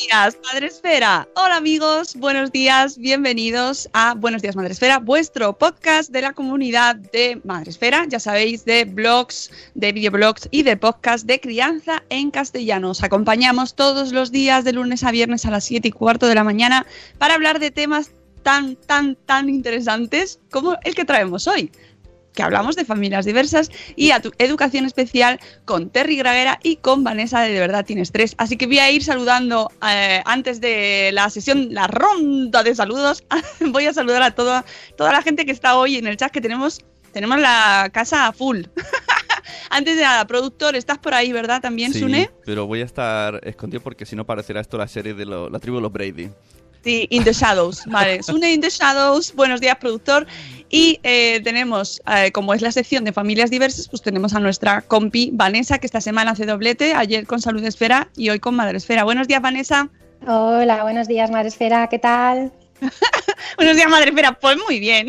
Días, Madre Esfera. Hola amigos, buenos días, bienvenidos a Buenos días, Madre Esfera, vuestro podcast de la comunidad de Madre Esfera, ya sabéis, de blogs, de videoblogs y de podcast de crianza en castellano. Os acompañamos todos los días de lunes a viernes a las 7 y cuarto de la mañana para hablar de temas tan, tan, tan interesantes como el que traemos hoy que hablamos de familias diversas y a tu educación especial con Terry Graguera y con Vanessa de De Verdad Tienes Tres. Así que voy a ir saludando eh, antes de la sesión, la ronda de saludos. voy a saludar a toda, toda la gente que está hoy en el chat, que tenemos, tenemos la casa a full. Antes de nada, productor, estás por ahí, ¿verdad? También, Sí, Sune. pero voy a estar escondido porque si no parecerá esto la serie de lo- la tribu de los Brady. Sí, In the Shadows, vale. Sune In the Shadows, buenos días, productor. Y eh, tenemos, eh, como es la sección de familias diversas, pues tenemos a nuestra compi Vanessa, que esta semana hace doblete, ayer con Salud Esfera y hoy con Madre Esfera. Buenos días, Vanessa. Hola, buenos días, Madre Esfera, ¿qué tal? Buenos días, Madre Esfera. Pues muy bien.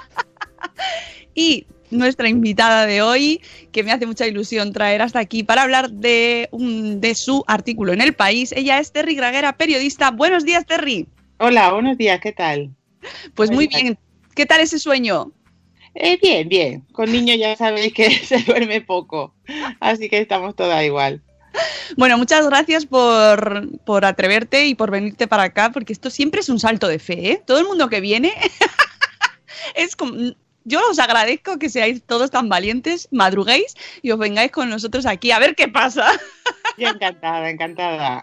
y nuestra invitada de hoy, que me hace mucha ilusión traer hasta aquí para hablar de, un- de su artículo en El País. Ella es Terry Graguera, periodista. Buenos días, Terry. Hola, buenos días, ¿qué tal? Pues muy bien. ¿Qué tal ese sueño? Eh, bien, bien. Con niños ya sabéis que se duerme poco, así que estamos todas igual. Bueno, muchas gracias por, por atreverte y por venirte para acá, porque esto siempre es un salto de fe, ¿eh? Todo el mundo que viene es como... Yo os agradezco que seáis todos tan valientes, madruguéis y os vengáis con nosotros aquí a ver qué pasa. Yo encantada, encantada.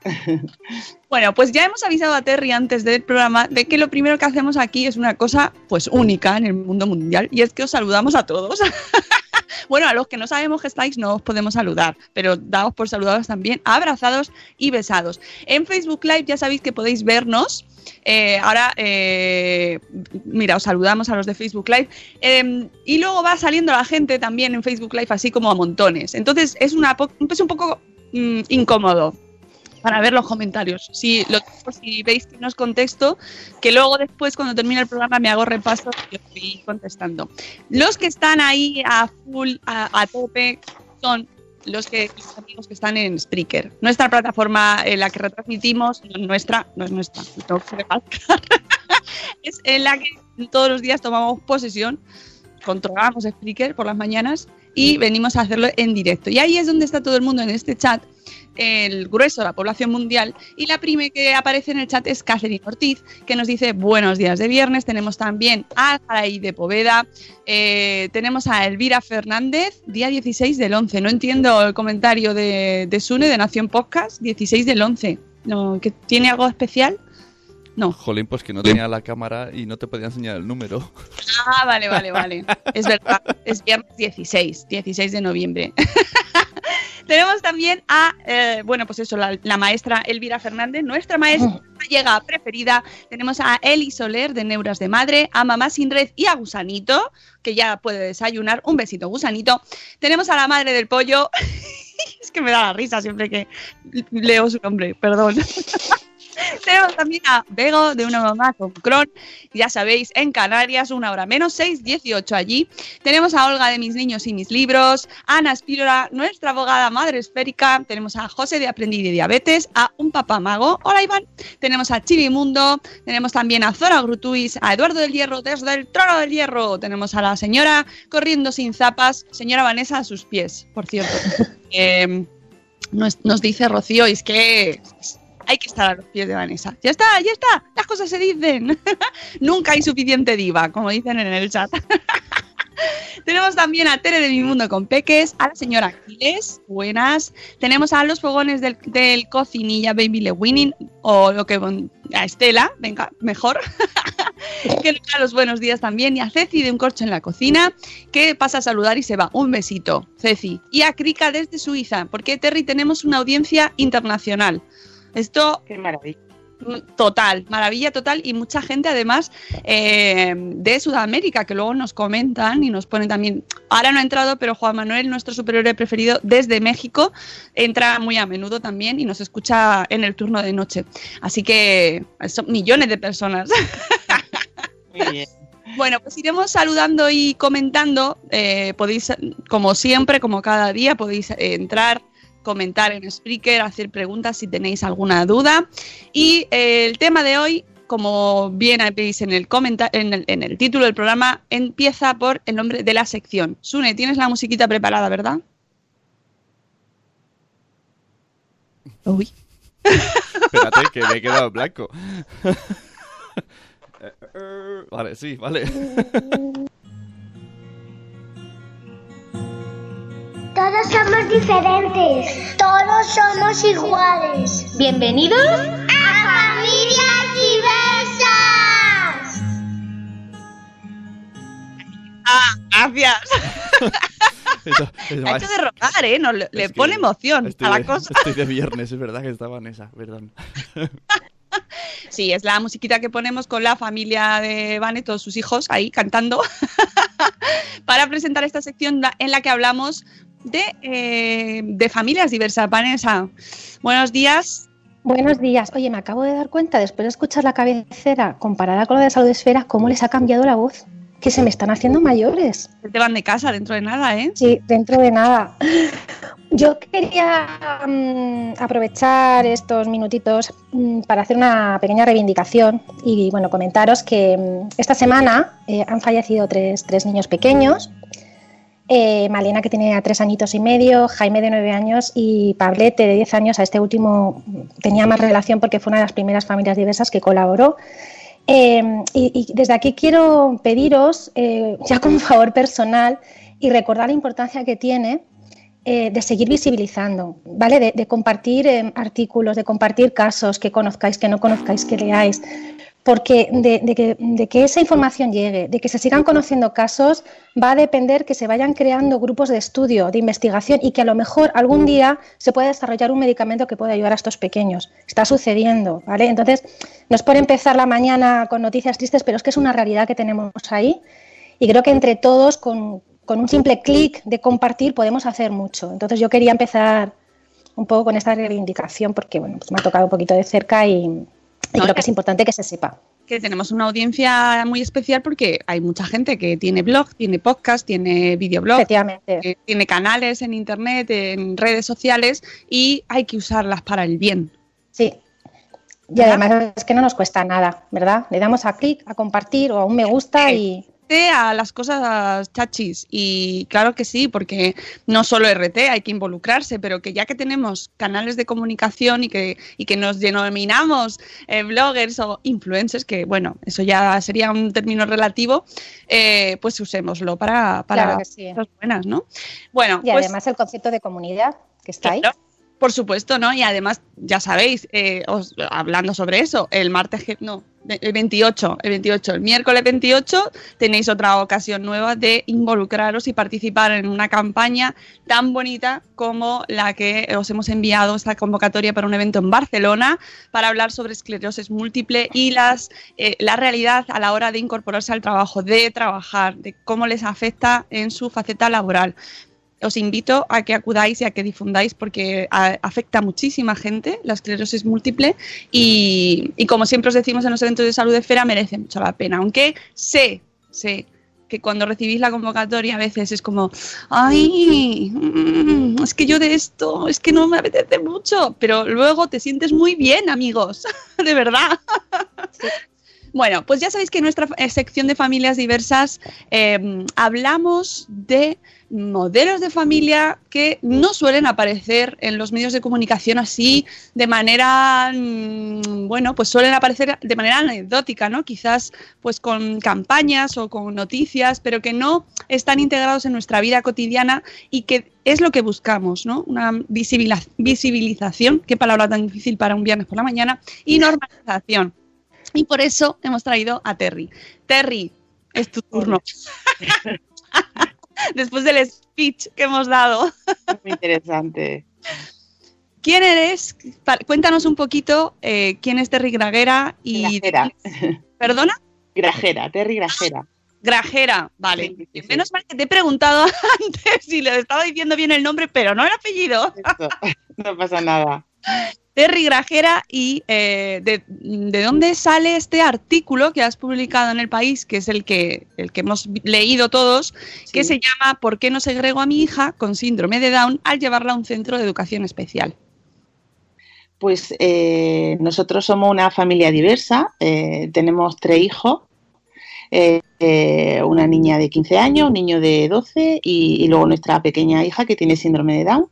Bueno, pues ya hemos avisado a Terry antes del programa de que lo primero que hacemos aquí es una cosa pues única en el mundo mundial y es que os saludamos a todos. bueno, a los que no sabemos que estáis no os podemos saludar, pero daos por saludados también, abrazados y besados. En Facebook Live ya sabéis que podéis vernos. Eh, ahora, eh, mira, os saludamos a los de Facebook Live. Eh, y luego va saliendo la gente también en Facebook Live así como a montones. Entonces es un poco mm, incómodo para ver los comentarios. Si, lo, si veis que no os contesto, que luego después cuando termine el programa me hago repaso y os voy contestando. Los que están ahí a full, a, a tope, son los que los amigos que están en Spreaker. Nuestra plataforma en la que retransmitimos, nuestra, no es nuestra, tengo que es en la que todos los días tomamos posesión, controlamos Spreaker por las mañanas y venimos a hacerlo en directo. Y ahí es donde está todo el mundo en este chat el grueso de la población mundial y la prime que aparece en el chat es Catherine Ortiz que nos dice buenos días de viernes tenemos también a Jaraí de Poveda eh, tenemos a Elvira Fernández día 16 del 11 no entiendo el comentario de, de Sune de Nación Podcast 16 del 11 no, ¿que ¿tiene algo especial? No Jolín, pues que no tenía la cámara y no te podía enseñar el número. Ah, vale, vale, vale. Es verdad, es viernes 16, 16 de noviembre. Tenemos también a, eh, bueno, pues eso, la, la maestra Elvira Fernández, nuestra maestra gallega preferida. Tenemos a Eli Soler de Neuras de Madre, a Mamá Sin Red y a Gusanito, que ya puede desayunar. Un besito, Gusanito. Tenemos a la madre del pollo. es que me da la risa siempre que leo su nombre, perdón. Tenemos también a Bego de una mamá con Cron, ya sabéis, en Canarias, una hora menos, 6.18 allí. Tenemos a Olga de Mis Niños y Mis Libros, a Ana Espírola, nuestra abogada madre esférica. Tenemos a José de Aprendiz de Diabetes, a un papá mago. Hola Iván. Tenemos a Chivimundo, tenemos también a Zora Grutuis, a Eduardo del Hierro desde el Trono del Hierro. Tenemos a la señora corriendo sin zapas, señora Vanessa a sus pies, por cierto. Eh, nos, nos dice Rocío, y es que hay que estar a los pies de Vanessa. Ya está, ya está, las cosas se dicen. Nunca hay suficiente diva, como dicen en el chat. Tenemos también a Tere de Mi Mundo con Peques, a la señora Aquiles, buenas. Tenemos a los fogones del, del cocinilla Baby Le Winning, o lo que a Estela, venga, mejor. que nos da los buenos días también. Y a Ceci de Un Corcho en la Cocina, que pasa a saludar y se va. Un besito, Ceci. Y a Krika desde Suiza, porque Terry tenemos una audiencia internacional. Esto Qué maravilla. Total, maravilla total y mucha gente además eh, de Sudamérica que luego nos comentan y nos ponen también, ahora no ha entrado, pero Juan Manuel, nuestro superhéroe preferido desde México, entra muy a menudo también y nos escucha en el turno de noche. Así que son millones de personas. Muy bien. Bueno, pues iremos saludando y comentando. eh, podéis, como siempre, como cada día, podéis entrar, comentar en Spreaker, hacer preguntas si tenéis alguna duda. Y eh, el tema de hoy, como bien veis en el, en, el, en el título del programa, empieza por el nombre de la sección. Sune, tienes la musiquita preparada, ¿verdad? Uy. Espérate, que me he quedado blanco. Eh, eh, vale, sí, vale. Todos somos diferentes. Todos somos iguales. Bienvenidos a Familias Diversas. Ah, gracias. Eso- eso Ha hecho de rogar, ¿eh? Nos le, pone emoción estoy a la de- cosa. Estoy de viernes, es verdad que estaba en esa, perdón. Sí, es la musiquita que ponemos con la familia de Vane, todos sus hijos ahí cantando, para presentar esta sección en la que hablamos de, eh, de familias diversas. Vanessa, buenos días. Buenos días. Oye, me acabo de dar cuenta, después de escuchar la cabecera comparada con la de Salud Esfera, cómo les ha cambiado la voz. Que se me están haciendo mayores. Te van de casa dentro de nada, ¿eh? Sí, dentro de nada. Yo quería mm, aprovechar estos minutitos mm, para hacer una pequeña reivindicación y bueno, comentaros que mm, esta semana eh, han fallecido tres, tres niños pequeños. Eh, Malena, que tiene tres añitos y medio, Jaime de nueve años y Pablete de diez años. A este último tenía más relación porque fue una de las primeras familias diversas que colaboró. Eh, y, desde aquí quiero pediros, eh, ya como favor personal, y recordar la importancia que tiene de seguir visibilizando, ¿vale? De, compartir artículos, de compartir casos que conozcáis, que no conozcáis, que leáis. Porque de, de que, de que esa información llegue, de que se sigan conociendo casos, va a depender que se vayan creando grupos de estudio, de investigación y que a lo mejor algún día se pueda desarrollar un medicamento que pueda ayudar a estos pequeños. Está sucediendo, ¿vale? Entonces, no es por empezar la mañana con noticias tristes, pero es que es una realidad que tenemos ahí y creo que entre todos, con, con un simple clic de compartir, podemos hacer mucho. Entonces, yo quería empezar un poco con esta reivindicación porque, bueno, pues me ha tocado un poquito de cerca y, y creo que es importante que se sepa. Que tenemos una audiencia muy especial porque hay mucha gente que tiene blog, tiene podcast, tiene videoblog, Efectivamente. eh, tiene canales en internet, en redes sociales y hay que usarlas para el bien. Sí. Y además es que no nos cuesta nada, ¿verdad? Le damos a clic, a compartir o a un me gusta y A las cosas chachis. Y claro que sí, porque no solo RT, hay que involucrarse, pero que ya que tenemos canales de comunicación y que, y que nos denominamos eh, bloggers o influencers, que bueno, eso ya sería un término relativo, eh, pues usémoslo para, para Claro que sí. cosas buenas, ¿no? Bueno, y pues, además el concepto de comunidad que está ahí. Por supuesto, ¿no? Y además, ya sabéis, eh, os- hablando sobre eso, el martes, no, el 28, el 28, el miércoles 28 tenéis otra ocasión nueva de involucraros y participar en una campaña tan bonita como la que os hemos enviado esta convocatoria para un evento en Barcelona para hablar sobre esclerosis múltiple y las, eh, la realidad a la hora de incorporarse al trabajo, de trabajar, de cómo les afecta en su faceta laboral os invito a que acudáis y a que difundáis porque a- afecta a muchísima gente. La esclerosis múltiple y, y como siempre os decimos en los eventos de salud de esfera merece mucho la pena, aunque sé, sé que cuando recibís la convocatoria a veces es como, ay, mm, es que yo de esto, es que no me apetece mucho, pero luego te sientes muy bien, amigos, de verdad. Bueno, pues ya sabéis que en nuestra eh, sección de familias diversas eh, hablamos de modelos de familia que no suelen aparecer en los medios de comunicación así de manera, mm, bueno, pues suelen aparecer de manera anecdótica, ¿no? Quizás pues con campañas o con noticias, pero que no están integrados en nuestra vida cotidiana y que es lo que buscamos, ¿no? Una visibilización, qué palabra tan difícil para un viernes por la mañana, y normalización. Y por eso hemos traído a Terry. Terry, es tu turno. Después del speech que hemos dado. Muy interesante. ¿Quién eres? Cuéntanos un poquito eh, quién es Terry Grajera y. Grajera. ¿Perdona? Grajera, Terry Grajera. Grajera, vale. Menos mal que te he preguntado antes si le estaba diciendo bien el nombre, pero no el apellido. no pasa nada. Terry Grajera y eh, de, dónde sale este artículo que has publicado en el país, que es el que, el que hemos leído todos, que se llama ¿Por qué no segrego a mi hija con síndrome de Down al llevarla a un centro de educación especial? Pues eh, nosotros somos una familia diversa, eh, tenemos tres hijos, una niña de 15 años, un niño de 12 y luego nuestra pequeña hija que tiene síndrome de Down.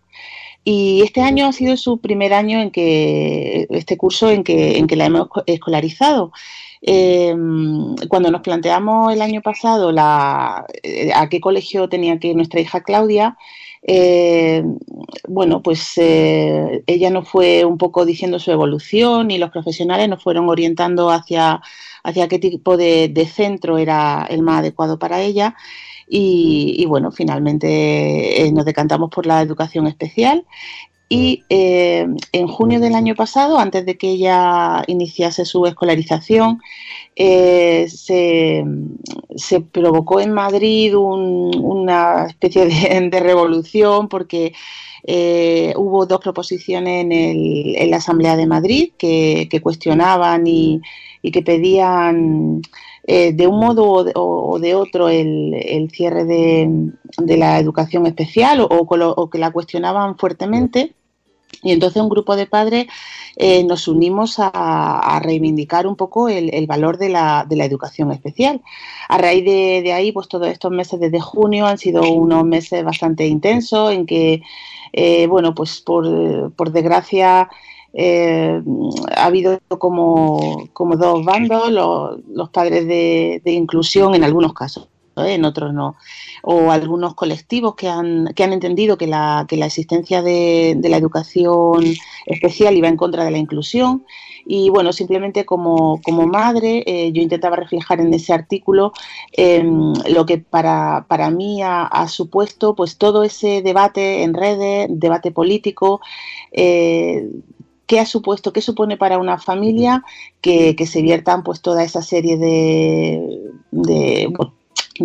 Y este año ha sido su primer año en que, este curso en que, en que la hemos escolarizado. Em, cuando nos planteamos el año pasado la, eh, a qué colegio tenía que ir nuestra hija Claudia, eh, bueno, pues eh, ella nos fue un poco diciendo su evolución y los profesionales nos fueron orientando hacia, hacia qué tipo de, de centro era el más adecuado para ella. Y, bueno, finalmente eh, nos decantamos por la educación especial y eh, en junio del año pasado, antes de que ella iniciase su escolarización, eh, se, provocó en Madrid una especie de, revolución porque hubo dos proposiciones en, en, la Asamblea de Madrid que, cuestionaban y que pedían eh, de un modo o de, otro el, cierre de, la educación especial o, que la cuestionaban fuertemente. Y entonces un grupo de padres eh, nos unimos a, reivindicar un poco el, valor de la, educación especial. A raíz de, ahí, pues todos estos meses desde junio han sido unos meses bastante intensos en que, eh, bueno, pues por, por desgracia eh, ha habido como, dos bandos, los, padres de, inclusión en algunos casos, ¿eh? en otros no, o algunos colectivos que han, que han entendido que la, que la existencia de, la educación especial iba en contra de la inclusión. Y bueno, simplemente como, madre, eh, yo intentaba reflejar en ese artículo em, lo que para, para mí ha, supuesto pues todo ese debate en redes, debate político, qué ha supuesto, qué supone para una familia que, se viertan pues toda esa serie de, de,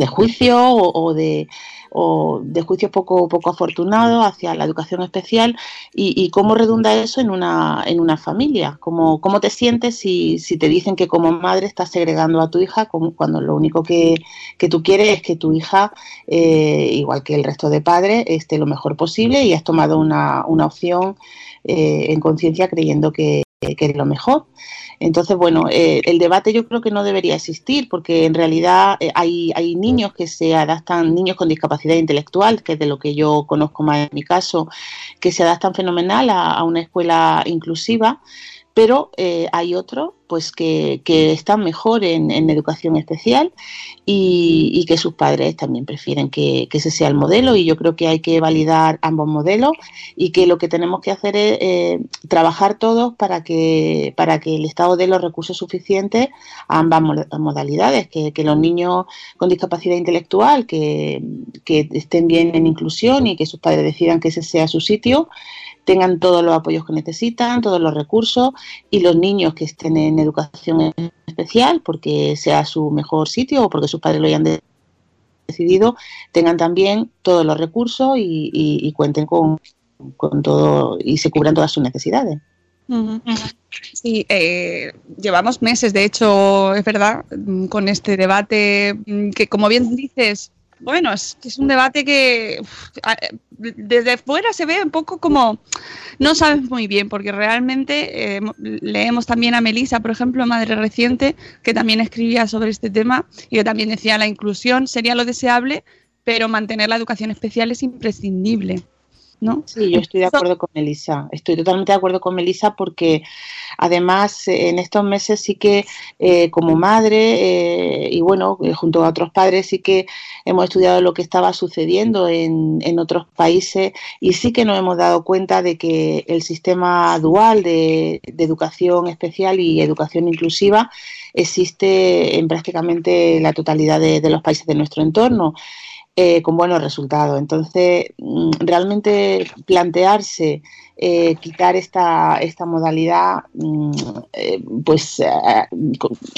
juicios o, de o de juicios poco, poco afortunados hacia la educación especial y, cómo redunda eso en una, en una familia, cómo, cómo te sientes si, si te dicen que como madre estás segregando a tu hija cuando lo único que, tú quieres es que tu hija, eh, igual que el resto de padres, esté lo mejor posible y has tomado una, una opción eh, en conciencia creyendo que, es lo mejor. Entonces, bueno, eh, el debate yo creo que no debería existir porque en realidad eh, hay, hay niños que se adaptan, niños con discapacidad intelectual, que es de lo que yo conozco más en mi caso, que se adaptan fenomenal a una escuela inclusiva pero eh, hay otros pues que, están mejor en, educación especial y, que sus padres también prefieren que, ese sea el modelo. Y yo creo que hay que validar ambos modelos y que lo que tenemos que hacer es eh, trabajar todos para que para que el Estado dé los recursos suficientes a ambas modalidades, que, los niños con discapacidad intelectual que, que estén bien en inclusión y que sus padres decidan que ese sea su sitio tengan todos los apoyos que necesitan, todos los recursos y los niños que estén en educación especial porque sea su mejor sitio o porque sus padres lo hayan decidido, tengan también todos los recursos y, cuenten con, todo y se cubran todas sus necesidades. Sí, eh, llevamos meses, de hecho, es verdad, con este debate que, como bien dices, bueno, es, es un debate que desde fuera se ve un poco como no sabes muy bien, porque realmente eh, leemos también a Melisa, por ejemplo, madre reciente, que también escribía sobre este tema y que también decía la inclusión sería lo deseable, pero mantener la educación especial es imprescindible. ¿No? Sí, yo estoy de acuerdo con Melissa. Estoy totalmente de acuerdo con Melissa porque además en estos meses sí que eh, como madre eh, y bueno, eh, junto a otros padres sí que hemos estudiado lo que estaba sucediendo en, en, otros países y sí que nos hemos dado cuenta de que el sistema dual de, educación especial y educación inclusiva existe en prácticamente la totalidad de los países de nuestro entorno. Eh, con buenos resultados. Entonces, mm, realmente plantearse eh, quitar esta, esta modalidad, mm, eh, pues, eh,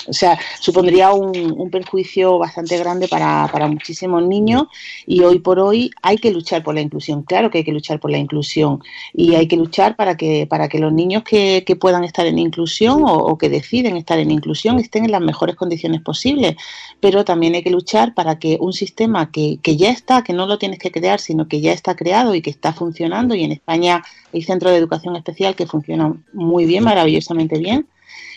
o sea, supondría un, perjuicio bastante grande para, para, muchísimos niños y hoy por hoy hay que luchar por la inclusión. Claro que hay que luchar por la inclusión y hay que luchar para que, para que los niños que, que puedan estar en inclusión o, que deciden estar en inclusión estén en las mejores condiciones posibles. Pero también hay que luchar para que un sistema que, que ya está, que no lo tienes que crear, sino que ya está creado y que está funcionando y en España hay centros de educación especial que funcionan muy bien, maravillosamente bien,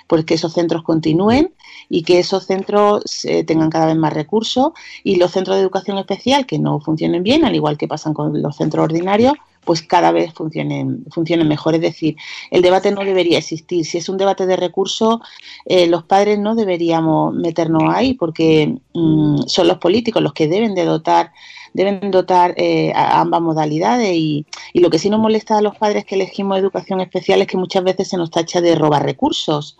pues que esos centros continúen y que esos centros eh, tengan cada vez más recursos y los centros de educación especial que no funcionen bien, al igual que pasan con los centros ordinarios, pues cada vez funcionen, funcionen mejor. Es decir, el debate no debería existir. Si es un debate de recursos, eh, los padres no deberíamos meternos ahí porque mm, son los políticos los que deben de dotar deben dotar eh, a ambas modalidades y, y, lo que sí nos molesta a los padres que elegimos educación especial es que muchas veces se nos tacha de robar recursos.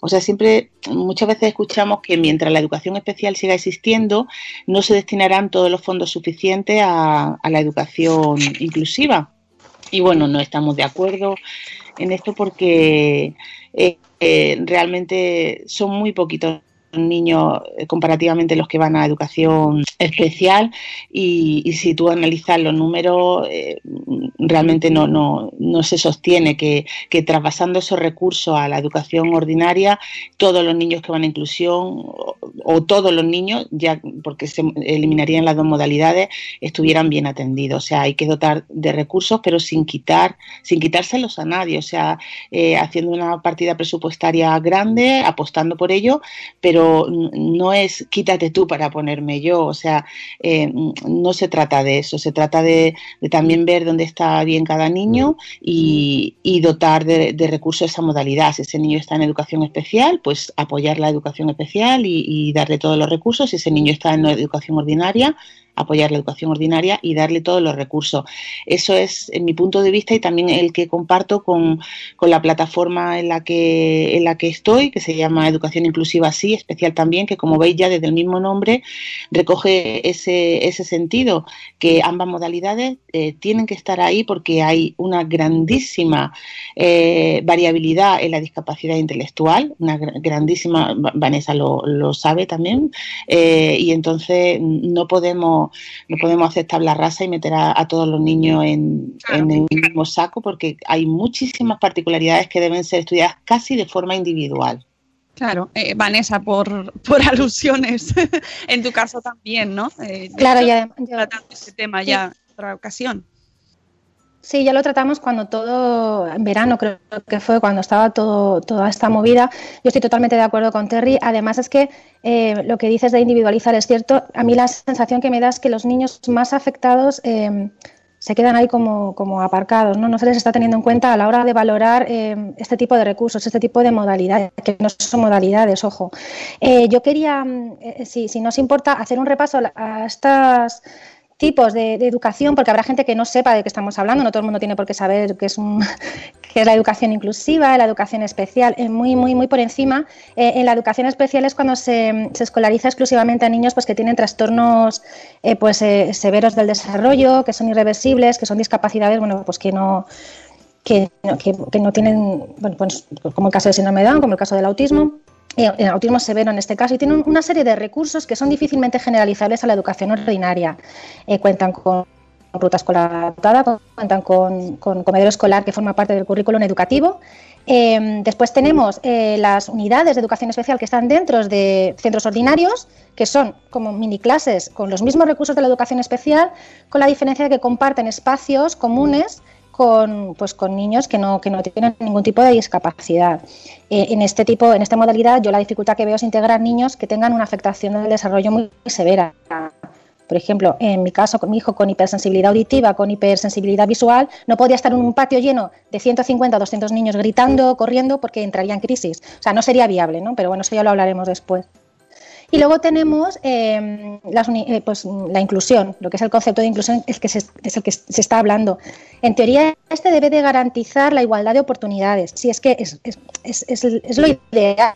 O sea, siempre, muchas veces escuchamos que mientras la educación especial siga existiendo, no se destinarán todos los fondos suficientes a, a la educación inclusiva. Y bueno, no estamos de acuerdo en esto porque eh, eh, realmente son muy poquitos niños eh, comparativamente los que van a educación especial y, si tú analizas los números eh, realmente no, no, no, se sostiene que, que, esos recursos a la educación ordinaria todos los niños que van a inclusión o, todos los niños ya porque se eliminarían las dos modalidades estuvieran bien atendidos. O sea hay que dotar de recursos pero sin quitar sin quitárselos a nadie. O sea eh, haciendo una partida presupuestaria grande apostando por ello pero no es quítate tú para ponerme yo, o sea, eh, no se trata de eso, se trata de, también ver dónde está bien cada niño y, dotar de, recursos esa modalidad. Si ese niño está en educación especial, pues apoyar la educación especial y, y darle todos los recursos. Si ese niño está en educación ordinaria, apoyar la educación ordinaria y darle todos los recursos. Eso es en mi punto de vista y también el que comparto con, la plataforma en la, que, en la que estoy, que se llama Educación Inclusiva Sí, especial también, que como veis ya desde el mismo nombre recoge ese, ese sentido, que ambas modalidades eh, tienen que estar ahí porque hay una grandísima eh, variabilidad en la discapacidad intelectual, una grandísima, Vanessa lo, sabe también, eh, y entonces no podemos no podemos aceptar la raza y meter a, todos los niños en, el mismo saco porque hay muchísimas particularidades que deben ser estudiadas casi de forma individual. Claro, eh, Vanessa, por, por alusiones, en tu caso también, ¿no? Eh, claro, ya, tratando este tema ya en otra ocasión. Sí, ya lo tratamos cuando todo, en verano creo que fue cuando estaba todo, toda esta movida. Yo estoy totalmente de acuerdo con Terry. Además es que eh, lo que dices de individualizar es cierto. A mí la sensación que me da es que los niños más afectados eh, se quedan ahí como, como, aparcados, ¿no? No se les está teniendo en cuenta a la hora de valorar eh, este tipo de recursos, este tipo de modalidades, que no son modalidades, ojo. yo quería, si, si nos importa, hacer un repaso a estas tipos de, educación, porque habrá gente que no sepa de qué estamos hablando, no todo el mundo tiene por qué saber qué es, un, qué es la educación inclusiva, la educación especial, eh, muy, muy, muy por encima. Eh, en la educación especial es cuando se, escolariza exclusivamente a niños pues, que tienen trastornos eh, pues, severos del desarrollo, que son irreversibles, que son discapacidades bueno, pues que no, que, que, no tienen, bueno, pues, como el caso del síndrome de Down, como el caso del autismo el autismo severo en este caso, y tienen una serie de recursos que son difícilmente generalizables a la educación ordinaria. Eh, cuentan con ruta escolar adaptada, cuentan con, comedor escolar que forma parte del currículum educativo. Eh, después tenemos eh, las unidades de educación especial que están dentro de centros ordinarios, que son como mini clases con los mismos recursos de la educación especial, con la diferencia de que comparten espacios comunes con, pues, con niños que no, que no tienen ningún tipo de discapacidad. Eh, en este tipo, en esta modalidad, yo la dificultad que veo es integrar niños que tengan una afectación del desarrollo muy severa. Por ejemplo, en mi caso, con mi hijo con hipersensibilidad auditiva, con hipersensibilidad visual, no podía estar en un patio lleno de 150 o 200 niños gritando, corriendo, porque entraría en crisis. O sea, no sería viable, ¿no? Pero bueno, eso ya lo hablaremos después. Y luego tenemos eh, eh, pues, la inclusión, lo que es el concepto de inclusión es, que es el que se está hablando. En teoría, este debe de garantizar la igualdad de oportunidades. Si es que es, es lo ideal,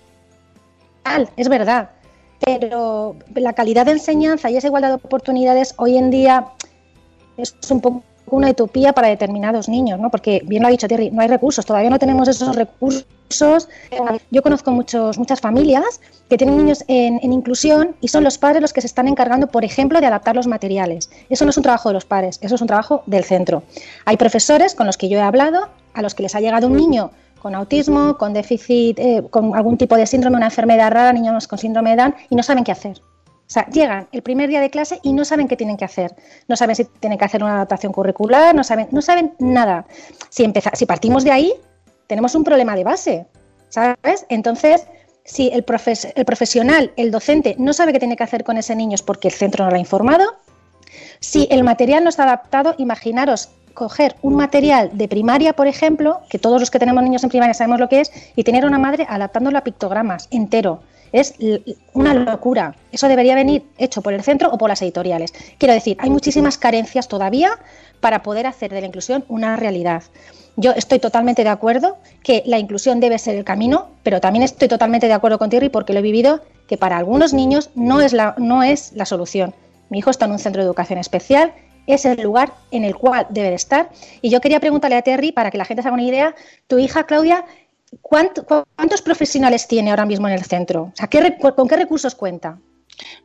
es verdad. Pero la calidad de enseñanza y esa igualdad de oportunidades hoy en día es un poco una utopía para determinados niños, ¿no? Porque bien lo ha dicho Terry, no hay recursos, todavía no tenemos esos recursos. Yo conozco muchos, muchas familias que tienen niños en, inclusión y son los padres los que se están encargando, por ejemplo, de adaptar los materiales. Eso no es un trabajo de los padres, eso es un trabajo del centro. Hay profesores con los que yo he hablado, a los que les ha llegado un niño con autismo, con déficit, eh, con algún tipo de síndrome, una enfermedad rara, niños con síndrome de Down, y no saben qué hacer. O sea, llegan el primer día de clase y no saben qué tienen que hacer. No saben si tienen que hacer una adaptación curricular, no saben, no saben nada. Si, si partimos de ahí, tenemos un problema de base, ¿sabes? Entonces, si el, el profesional, el docente, no sabe qué tiene que hacer con ese niño es porque el centro no lo ha informado, si el material no está adaptado, imaginaros coger un material de primaria, por ejemplo, que todos los que tenemos niños en primaria sabemos lo que es, y tener una madre adaptándolo a pictogramas entero. Es una locura. Eso debería venir hecho por el centro o por las editoriales. Quiero decir, hay muchísimas carencias todavía para poder hacer de la inclusión una realidad. Yo estoy totalmente de acuerdo que la inclusión debe ser el camino, pero también estoy totalmente de acuerdo con Thierry porque lo he vivido que para algunos niños no es la, no es la solución. Mi hijo está en un centro de educación especial, es el lugar en el cual debe estar. Y yo quería preguntarle a Terry, para que la gente se haga una idea, tu hija Claudia ¿Cuántos profesionales tiene ahora mismo en el centro? O sea, ¿con qué recursos cuenta?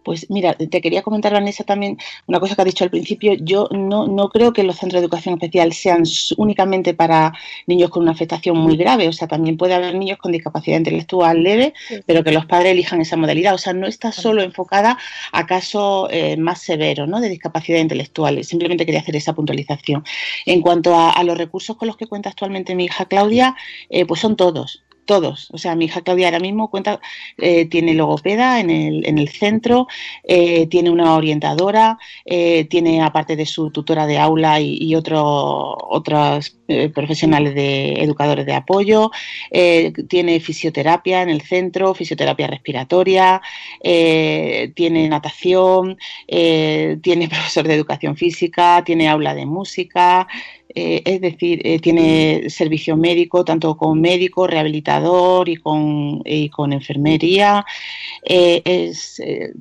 Pues mira, te quería comentar, Vanessa, también una cosa que ha dicho al principio. Yo no, no creo que los centros de educación especial sean únicamente para niños con una afectación muy grave. O sea, también puede haber niños con discapacidad intelectual leve, pero que los padres elijan esa modalidad. O sea, no está solo enfocada a casos eh, más severos ¿no? de discapacidad intelectual. Simplemente quería hacer esa puntualización. En cuanto a, los recursos con los que cuenta actualmente mi hija Claudia, eh, pues son todos todos. O sea, mi hija Claudia ahora mismo cuenta, eh, tiene logopeda en el, en el centro, eh, tiene una orientadora, eh, tiene aparte de su tutora de aula y, otros otros profesionales de educadores de apoyo, tiene fisioterapia en el centro, fisioterapia respiratoria, tiene natación, tiene profesor de educación física, tiene aula de música, eh, es decir, eh, tiene servicio médico, tanto con médico, rehabilitador y con, con enfermería. Eh,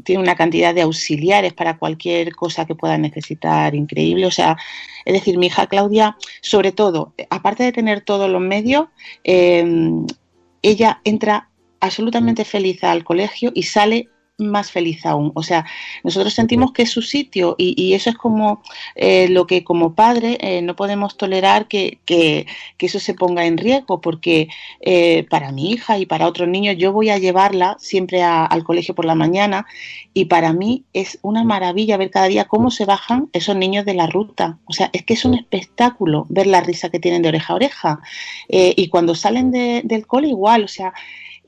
tiene una cantidad de auxiliares para cualquier cosa que pueda necesitar increíble. O sea, es decir, mi hija Claudia, sobre todo, aparte de tener todos los medios, ella entra absolutamente feliz al colegio y sale más feliz aún. O sea, nosotros sentimos que es su sitio y, eso es como eh, lo que como padre eh, no podemos tolerar que, que, eso se ponga en riesgo porque eh, para mi hija y para otros niños yo voy a llevarla siempre al colegio por la mañana y para mí es una maravilla ver cada día cómo se bajan esos niños de la ruta. O sea, es que es un espectáculo ver la risa que tienen de oreja a oreja y cuando salen del cole igual, o sea,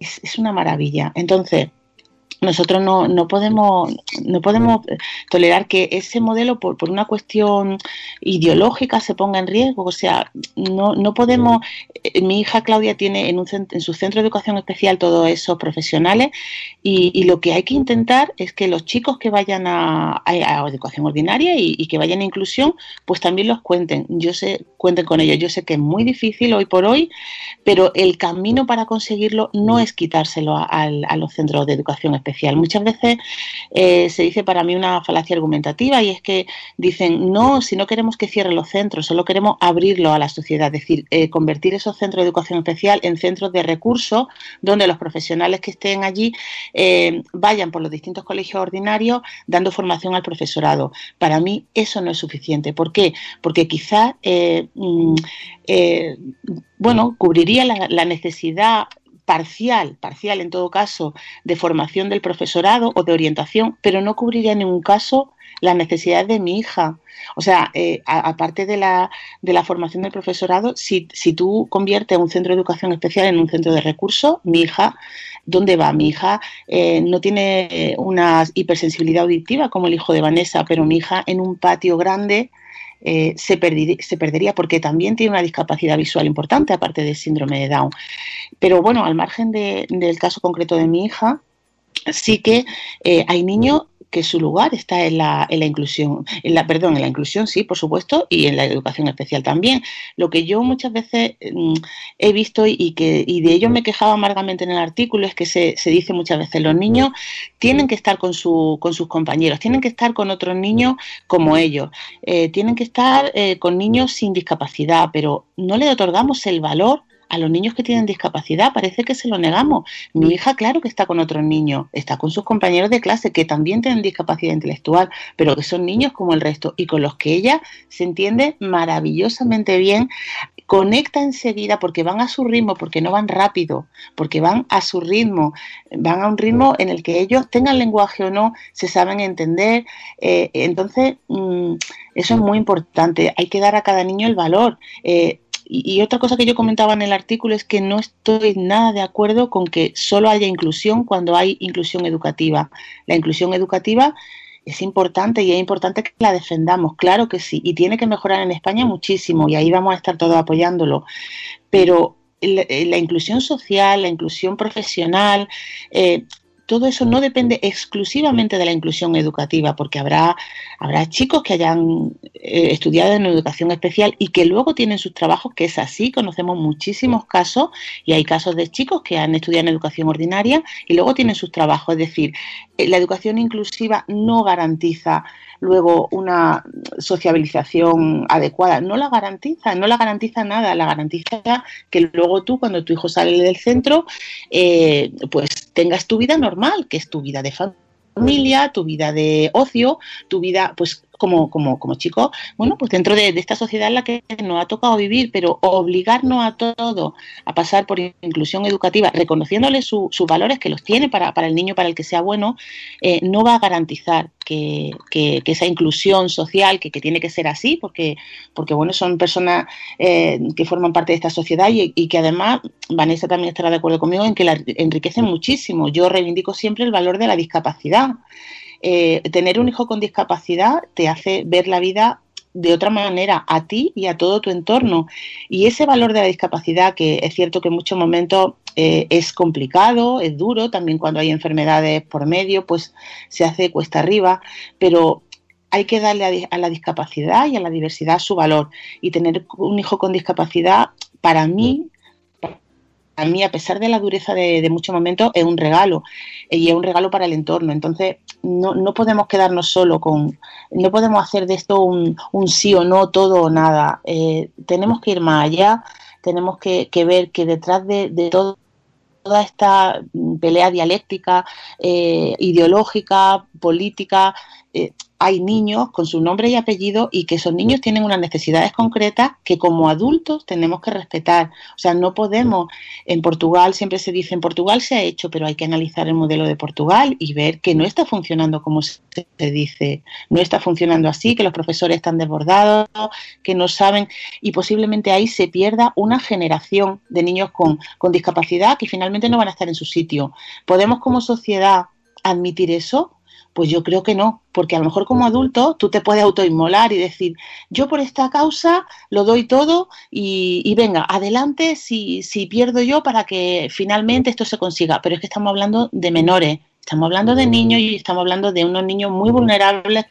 es, es una maravilla. Entonces, nosotros no, no, podemos, no podemos tolerar que ese modelo, por, por, una cuestión ideológica, se ponga en riesgo. O sea, no, no podemos. Eh, mi hija Claudia tiene en, un, en su centro de educación especial todos esos profesionales y, lo que hay que intentar es que los chicos que vayan a, a, educación ordinaria y, y, que vayan a inclusión, pues también los cuenten. Yo sé, cuenten con ellos. Yo sé que es muy difícil hoy por hoy, pero el camino para conseguirlo no es quitárselo a, a los centros de educación especial Muchas veces eh, se dice para mí una falacia argumentativa y es que dicen, no, si no queremos que cierren los centros, solo queremos abrirlo a la sociedad, es decir, eh, convertir esos centros de educación especial en centros de recursos donde los profesionales que estén allí eh, vayan por los distintos colegios ordinarios dando formación al profesorado. Para mí eso no es suficiente. ¿Por qué? Porque quizás, mm, bueno, cubriría la necesidad parcial, parcial en todo caso, de formación del profesorado o de orientación, pero no cubriría en ningún caso las necesidades de mi hija. O sea, eh, aparte de la, de la formación del profesorado, si, si tú conviertes un centro de educación especial en un centro de recursos, mi hija, ¿dónde va? Mi hija eh, no tiene una hipersensibilidad auditiva como el hijo de Vanessa, pero mi hija en un patio grande eh, se, perdería porque también tiene una discapacidad visual importante, aparte del síndrome de Down. Pero bueno, al margen del caso concreto de mi hija, sí que eh, hay niños que su lugar está en la, en la inclusión, en la, perdón, en la inclusión sí, por supuesto, y en la educación especial también. Lo que yo muchas veces mm, he visto y, que, y de ello me quejaba amargamente en el artículo es que se, se dice muchas veces, los niños tienen que estar con, su, con sus compañeros, tienen que estar con otros niños como ellos, eh, tienen que estar eh, con niños sin discapacidad, pero no le otorgamos el valor a los niños que tienen discapacidad parece que se lo negamos. Mi hija, claro que está con otros niños, está con sus compañeros de clase que también tienen discapacidad intelectual, pero que son niños como el resto y con los que ella se entiende maravillosamente bien, conecta enseguida porque van a su ritmo, porque no van rápido, porque van a su ritmo, van a un ritmo en el que ellos tengan lenguaje o no, se saben entender. Eh, entonces, mm, eso es muy importante. Hay que dar a cada niño el valor. Eh, y, otra cosa que yo comentaba en el artículo es que no estoy nada de acuerdo con que solo haya inclusión cuando hay inclusión educativa. La inclusión educativa es importante y es importante que la defendamos, claro que sí, y tiene que mejorar en España muchísimo y ahí vamos a estar todos apoyándolo. Pero la, inclusión social, la inclusión profesional, eh, todo eso no depende exclusivamente de la inclusión educativa, porque habrá, habrá chicos que hayan eh, estudiado en educación especial y que luego tienen sus trabajos, que es así, conocemos muchísimos casos, y hay casos de chicos que han estudiado en educación ordinaria y luego tienen sus trabajos. Es decir, eh, la educación inclusiva no garantiza luego una sociabilización adecuada. No la garantiza, no la garantiza nada, la garantiza que luego tú, cuando tu hijo sale del centro, eh, pues tengas tu vida normal, que es tu vida de familia, tu vida de ocio, tu vida, pues como, como, como chico, bueno, pues dentro de, esta sociedad en la que nos ha tocado vivir, pero obligarnos a todo a pasar por inclusión educativa, reconociéndole sus valores que los tiene para, para, el niño, para el que sea bueno, eh, no va a garantizar que, que, esa inclusión social, que, que, tiene que ser así, porque, porque bueno, son personas eh, que forman parte de esta sociedad y, y, que además, Vanessa también estará de acuerdo conmigo en que la enriquecen muchísimo. Yo reivindico siempre el valor de la discapacidad. Eh, tener un hijo con discapacidad te hace ver la vida de otra manera a ti y a todo tu entorno. Y ese valor de la discapacidad, que es cierto que en muchos momentos eh, es complicado, es duro, también cuando hay enfermedades por medio, pues se hace cuesta arriba, pero hay que darle a, la discapacidad y a la diversidad su valor. Y tener un hijo con discapacidad, para mí, a mí, a pesar de la dureza de, de muchos momentos, es un regalo y es un regalo para el entorno. Entonces, no, no podemos quedarnos solo con, no podemos hacer de esto un, un sí o no, todo o nada. Eh, tenemos que ir más allá, tenemos que, ver que detrás de, de todo toda esta pelea dialéctica, eh, ideológica, política, eh, hay niños con su nombre y apellido y que esos niños tienen unas necesidades concretas que como adultos tenemos que respetar. O sea, no podemos, en Portugal siempre se dice, en Portugal se ha hecho, pero hay que analizar el modelo de Portugal y ver que no está funcionando como se dice, no está funcionando así, que los profesores están desbordados, que no saben y posiblemente ahí se pierda una generación de niños con, con discapacidad que finalmente no van a estar en su sitio. ¿Podemos como sociedad admitir eso? Pues yo creo que no, porque a lo mejor como adulto tú te puedes autoinmolar y decir, yo por esta causa lo doy todo y, venga, adelante si, si pierdo yo para que finalmente esto se consiga. Pero es que estamos hablando de menores, estamos hablando de niños y estamos hablando de unos niños muy vulnerables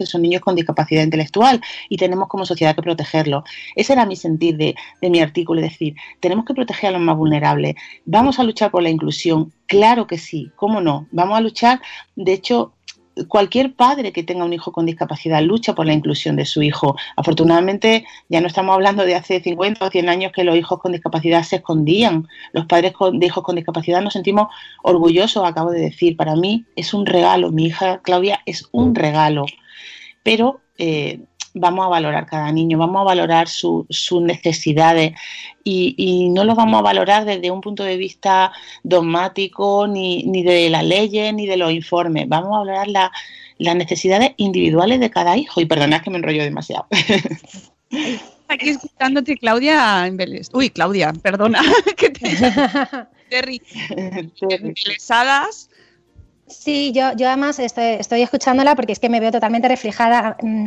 que son niños con discapacidad intelectual y tenemos como sociedad que protegerlos. Ese era mi sentir de, de mi artículo, es decir, tenemos que proteger a los más vulnerables. Vamos a luchar por la inclusión, claro que sí, ¿cómo no? Vamos a luchar, de hecho, cualquier padre que tenga un hijo con discapacidad lucha por la inclusión de su hijo. Afortunadamente, ya no estamos hablando de hace 50 o 100 años que los hijos con discapacidad se escondían. Los padres de hijos con discapacidad nos sentimos orgullosos, acabo de decir. Para mí es un regalo. Mi hija Claudia es un regalo. Pero eh, vamos a valorar cada niño, vamos a valorar sus necesidades y, no los vamos a valorar desde un punto de vista dogmático, ni, ni de las leyes, ni de los informes. Vamos a valorar las necesidades individuales de cada hijo. Y perdonad que me enrollo demasiado. Aquí escuchándote, Claudia Uy, Claudia, perdona. que te... Terry. Sí, yo, yo además estoy, estoy, escuchándola porque es que me veo totalmente reflejada mm,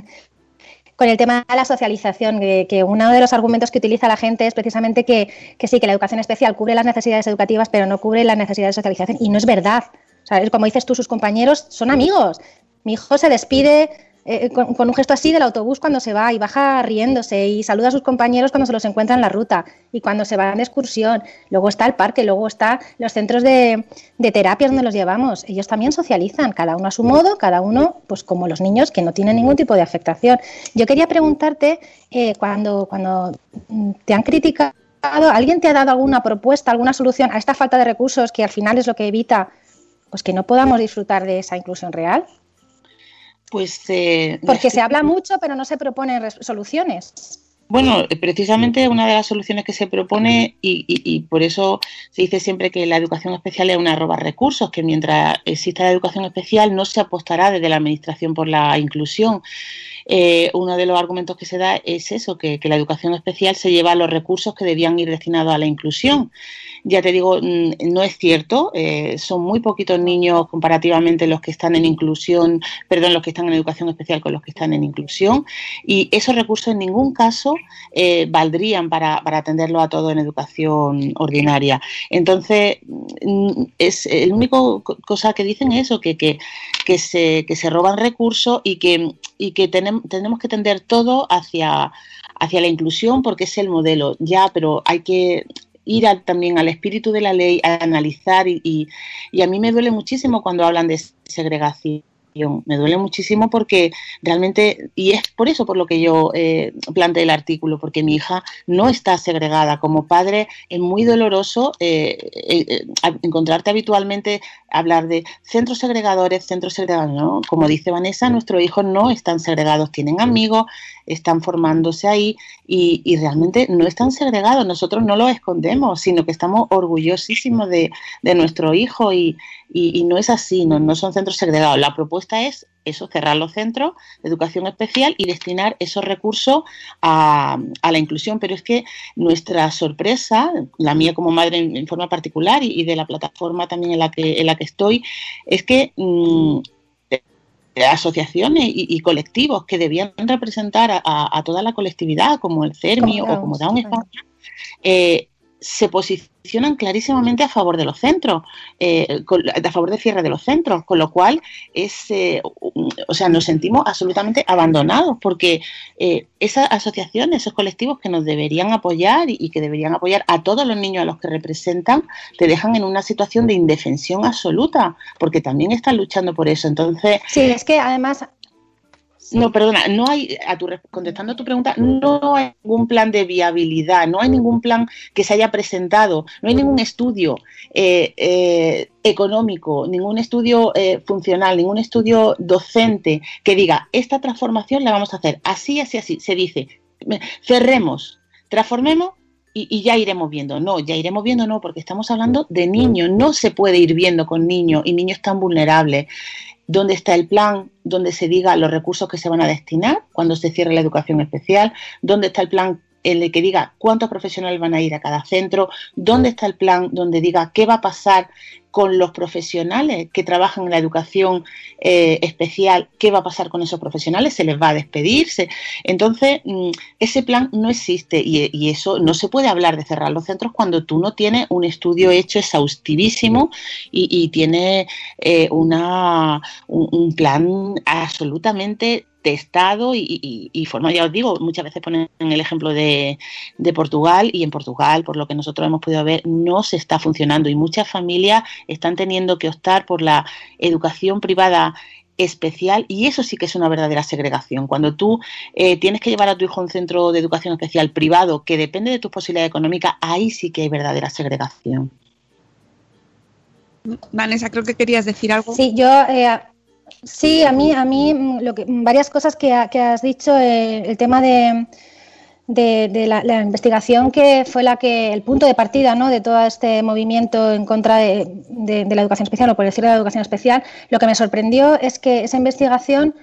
con el tema de la socialización, que, uno de los argumentos que utiliza la gente es precisamente que, sí, que la educación especial cubre las necesidades educativas, pero no cubre las necesidades de socialización. Y no es verdad. O como dices tú, sus compañeros son amigos. Mi hijo se despide eh, con, un gesto así del autobús cuando se va y baja riéndose y saluda a sus compañeros cuando se los encuentra en la ruta y cuando se van de excursión. Luego está el parque, luego está los centros de, terapias donde los llevamos. Ellos también socializan, cada uno a su modo, cada uno, pues como los niños que no tienen ningún tipo de afectación. Yo quería preguntarte, eh, cuando, cuando te han criticado, ¿alguien te ha dado alguna propuesta, alguna solución a esta falta de recursos que al final es lo que evita pues que no podamos disfrutar de esa inclusión real? Pues... Eh, Porque se habla mucho, pero no se proponen soluciones. Bueno, precisamente una de las soluciones que se propone, y, por eso se dice siempre que la educación especial es una roba recursos, que mientras exista la educación especial no se apostará desde la Administración por la inclusión. Eh, uno de los argumentos que se da es eso, que, la educación especial se lleva los recursos que debían ir destinados a la inclusión. Ya te digo, mm, no es cierto, eh, son muy poquitos niños comparativamente los que están en inclusión, perdón, los que están en educación especial con los que están en inclusión, y esos recursos en ningún caso eh, valdrían para, atenderlo a todo en educación ordinaria. Entonces, mm, es el único cosa que dicen es eso, que, se, que se roban recursos y que tenemos, tenemos que tender todo hacia hacia la inclusión porque es el modelo, ya, pero hay que ir también al espíritu de la ley, a analizar y, y, a mí me duele muchísimo cuando hablan de segregación me duele muchísimo porque realmente, y es por eso por lo que yo eh, planteé el artículo, porque mi hija no está segregada. Como padre es muy doloroso eh, eh, encontrarte habitualmente hablar de centros segregadores, centros segregados. ¿no? Como dice Vanessa, nuestros hijos no están segregados, tienen amigos, están formándose ahí y, realmente no están segregados. Nosotros no lo escondemos, sino que estamos orgullosísimos de, nuestro hijo y, y, no es así, no, no son centros segregados. La propuesta es eso, cerrar los centros de educación especial y destinar esos recursos a, la inclusión. Pero es que nuestra sorpresa, la mía como madre en, forma particular y, de la plataforma también en la que, en la que estoy, es que mm, asociaciones y, colectivos que debían representar a, toda la colectividad, como el CERMI o como Down España, eh, se posicionan clarísimamente a favor de los centros, eh, a favor de cierre de los centros, con lo cual es, eh, o sea, nos sentimos absolutamente abandonados porque eh, esas asociaciones, esos colectivos que nos deberían apoyar y, que deberían apoyar a todos los niños a los que representan, te dejan en una situación de indefensión absoluta, porque también están luchando por eso. Entonces, sí, es que además no, perdona, no hay, a tu, contestando a tu pregunta, no hay ningún plan de viabilidad, no hay ningún plan que se haya presentado, no hay ningún estudio eh, eh, económico, ningún estudio eh, funcional, ningún estudio docente que diga, esta transformación la vamos a hacer así, así, así. Se dice, cerremos, transformemos y, y, ya iremos viendo. No, ya iremos viendo, no, porque estamos hablando de niños. No se puede ir viendo con niños y niños tan vulnerables dónde está el plan donde se diga los recursos que se van a destinar cuando se cierre la educación especial, dónde está el plan en el que diga cuántos profesionales van a ir a cada centro, dónde está el plan donde diga qué va a pasar con los profesionales que trabajan en la educación eh, especial, qué va a pasar con esos profesionales, se les va a despedirse. Entonces, mm, ese plan no existe y, eso no se puede hablar de cerrar los centros cuando tú no tienes un estudio hecho exhaustivísimo y, tienes eh, una, un, plan absolutamente testado y, y, formado. Ya os digo, muchas veces ponen el ejemplo de, de, Portugal y en Portugal, por lo que nosotros hemos podido ver, no se está funcionando y muchas familias están teniendo que optar por la educación privada especial y eso sí que es una verdadera segregación. Cuando tú eh, tienes que llevar a tu hijo a un centro de educación especial privado que depende de tus posibilidades económicas, ahí sí que hay verdadera segregación. Vanessa, creo que querías decir algo. Sí, yo eh, sí, a mí, a mí mm, lo que, varias cosas que, has dicho, eh, el tema de, de, la, investigación que fue la que el punto de partida ¿no? de todo este movimiento en contra de, la educación especial o por decir de la educación especial, lo que me sorprendió es que esa investigación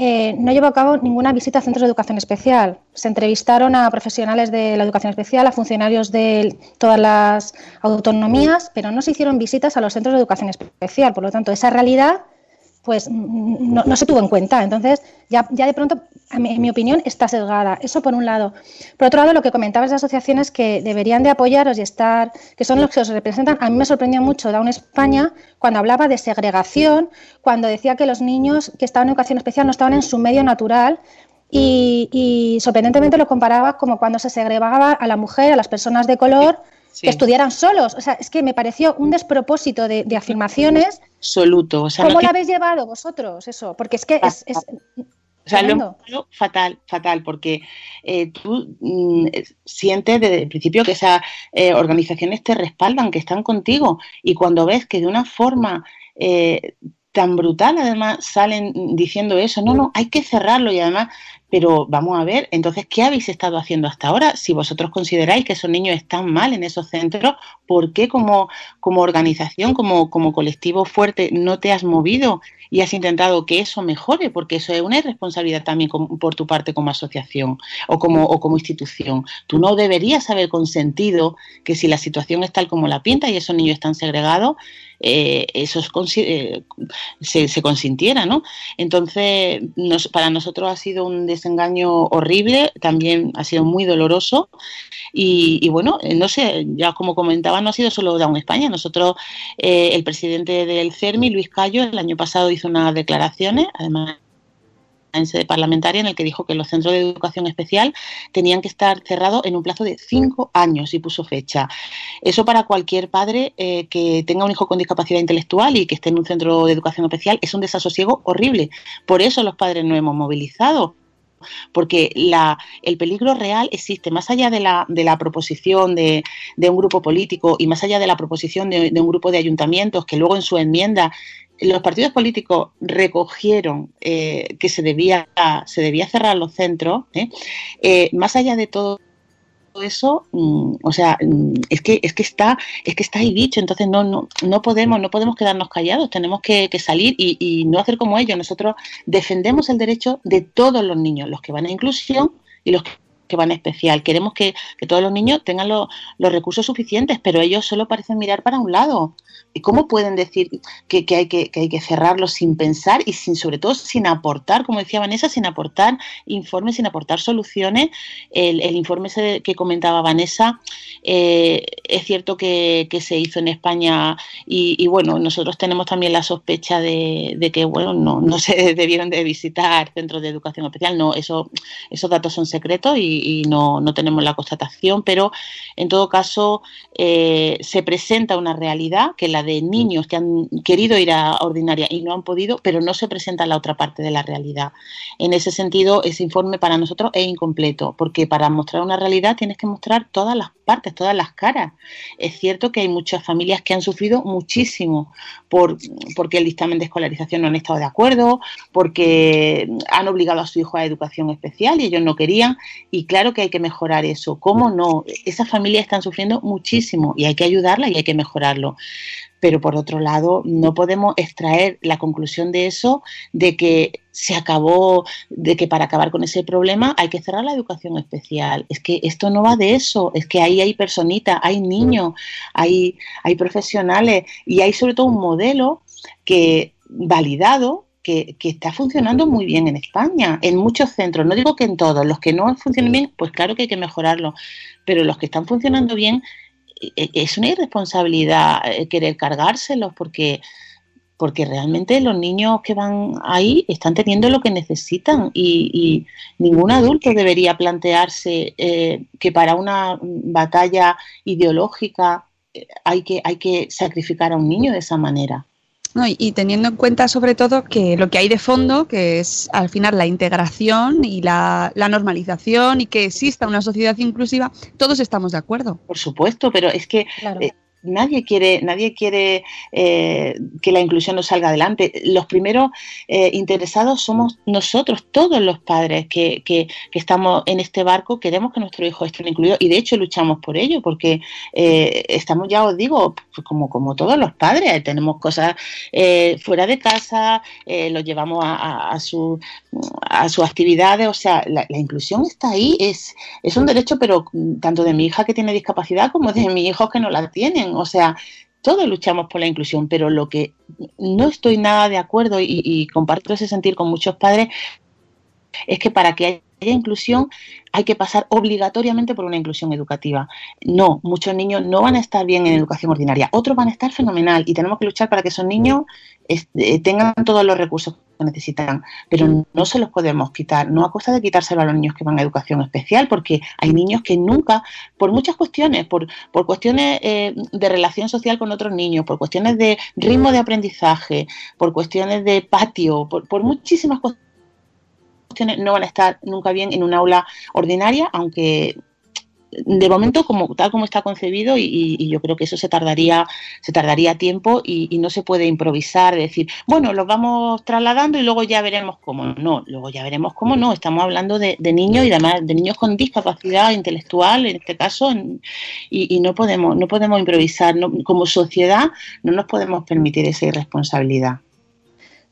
eh, no llevó a cabo ninguna visita a centros de educación especial. Se entrevistaron a profesionales de la educación especial, a funcionarios de todas las autonomías, pero no se hicieron visitas a los centros de educación especial. Por lo tanto, esa realidad pues no, se tuvo en cuenta. Entonces, ya, ya de pronto, en mi, opinión, está sesgada. Eso por un lado. Por otro lado, lo que comentabas de asociaciones que deberían de apoyaros y estar, que son los que os representan, a mí me sorprendió mucho Down España cuando hablaba de segregación, cuando decía que los niños que estaban en educación especial no estaban en su medio natural y, sorprendentemente lo comparaba como cuando se segregaba a la mujer, a las personas de color que estudiaran solos. O sea, es que me pareció un despropósito de, afirmaciones. Absoluto. O ¿Cómo lo habéis llevado vosotros eso? Porque es que es... o sea, lo fatal, fatal, porque eh, tú mm, sientes desde el principio que esas eh, organizaciones te respaldan, que están contigo, y cuando ves que de una forma eh, tan brutal además salen diciendo eso, no, no, hay que cerrarlo y además pero vamos a ver, entonces, ¿qué habéis estado haciendo hasta ahora? Si vosotros consideráis que esos niños están mal en esos centros, ¿por qué como, como organización, como, como colectivo fuerte, no te has movido y has intentado que eso mejore? Porque eso es una irresponsabilidad también por tu parte como asociación o como, o como institución. Tú no deberías haber consentido que si la situación es tal como la pinta y esos niños están segregados, eh, eso eh, se, consintiera, ¿no? Entonces, para nosotros ha sido un desengaño horrible, también ha sido muy doloroso y, bueno, eh, no sé, ya como comentaba, no ha sido solo Down España, nosotros, el presidente del CERMI, Luis Cayo, el año pasado hizo unas declaraciones, además en sede parlamentaria en el que dijo que los centros de educación especial tenían que estar cerrados en un plazo de cinco años y puso fecha. Eso para cualquier padre eh, que tenga un hijo con discapacidad intelectual y que esté en un centro de educación especial es un desasosiego horrible. Por eso los padres no hemos movilizado porque la, el peligro real existe más allá de la, de la proposición de, de, un grupo político y más allá de la proposición de, un grupo de ayuntamientos que luego en su enmienda los partidos políticos recogieron eh, que se debía, se debía cerrar los centros, ¿eh? Eh, más allá de todo eso, mm, o sea, mm, es que, es que está, es que está ahí dicho, entonces no, no, no podemos, no podemos quedarnos callados, tenemos que, salir y, no hacer como ellos. Nosotros defendemos el derecho de todos los niños, los que van a inclusión y los que van a especial. Queremos que, todos los niños tengan los recursos suficientes, pero ellos solo parecen mirar para un lado. ¿Y cómo pueden decir que, hay que, hay que cerrarlo sin pensar y sin, sobre todo sin aportar, como decía Vanessa, sin aportar informes, sin aportar soluciones? El, informe que comentaba Vanessa eh, es cierto que, se hizo en España y, bueno, nosotros tenemos también la sospecha de, que bueno, no, se debieron de visitar centros de educación especial, no, eso, esos datos son secretos y, no, tenemos la constatación, pero en todo caso eh, se presenta una realidad que la de niños que han querido ir a ordinaria y no han podido, pero no se presenta la otra parte de la realidad. En ese sentido, ese informe para nosotros es incompleto, porque para mostrar una realidad tienes que mostrar todas las partes, todas las caras. Es cierto que hay muchas familias que han sufrido muchísimo por, porque el dictamen de escolarización no han estado de acuerdo, porque han obligado a su hijo a educación especial y ellos no querían, y claro que hay que mejorar eso. ¿Cómo no? Esas familias están sufriendo muchísimo y hay que ayudarlas y hay que mejorarlo pero por otro lado no podemos extraer la conclusión de eso de que se acabó, de que para acabar con ese problema hay que cerrar la educación especial. Es que esto no va de eso, es que ahí hay personitas, hay niños, hay, hay profesionales y hay sobre todo un modelo que validado que, está funcionando muy bien en España, en muchos centros. No digo que en todos, los que no funcionan bien, pues claro que hay que mejorarlo, pero los que están funcionando bien e, es una irresponsabilidad eh, querer cargárselos porque porque realmente los niños que van ahí están teniendo lo que necesitan y, ningún adulto debería plantearse eh, que para una batalla ideológica eh, hay que, hay que sacrificar a un niño de esa manera. Y, teniendo en cuenta sobre todo que lo que hay de fondo, que es al final la integración y la, normalización y que exista una sociedad inclusiva, todos estamos de acuerdo. Por supuesto, pero es que eh, Nadie quiere, nadie quiere eh, que la inclusión no salga adelante. Los primeros eh, interesados somos nosotros, todos los padres que, que, estamos en este barco, queremos que nuestros hijos estén incluidos y de hecho luchamos por ello, porque eh, estamos, ya os digo, pues como, como todos los padres, tenemos cosas fuera de casa, los llevamos a, a, su, a sus actividades, o sea, la, la, inclusión está ahí, es, es un derecho, pero tanto de mi hija que tiene discapacidad como de mis hijos que no la tienen. O sea, todos luchamos por la inclusión, pero lo que no estoy nada de acuerdo y, comparto ese sentir con muchos padres es que para que haya inclusión hay que pasar obligatoriamente por una inclusión educativa. No, muchos niños no van a estar bien en educación ordinaria, otros van a estar fenomenal y tenemos que luchar para que esos niños eh, tengan todos los recursos que necesitan, pero no se los podemos quitar, no a costa de quitárselo a los niños que van a educación especial, porque hay niños que nunca, por muchas cuestiones, por, por cuestiones eh, de relación social con otros niños, por cuestiones de ritmo de aprendizaje, por cuestiones de patio, por, por muchísimas cuestiones, no van a estar nunca bien en un aula ordinaria, aunque de momento como tal como está concebido y, yo creo que eso se tardaría se tardaría tiempo y, no se puede improvisar decir bueno lo vamos trasladando y luego ya veremos cómo. No luego ya veremos cómo no. Estamos hablando de, niños y además de niños con discapacidad intelectual en este caso y, no podemos no podemos improvisar. Como sociedad no nos podemos permitir esa irresponsabilidad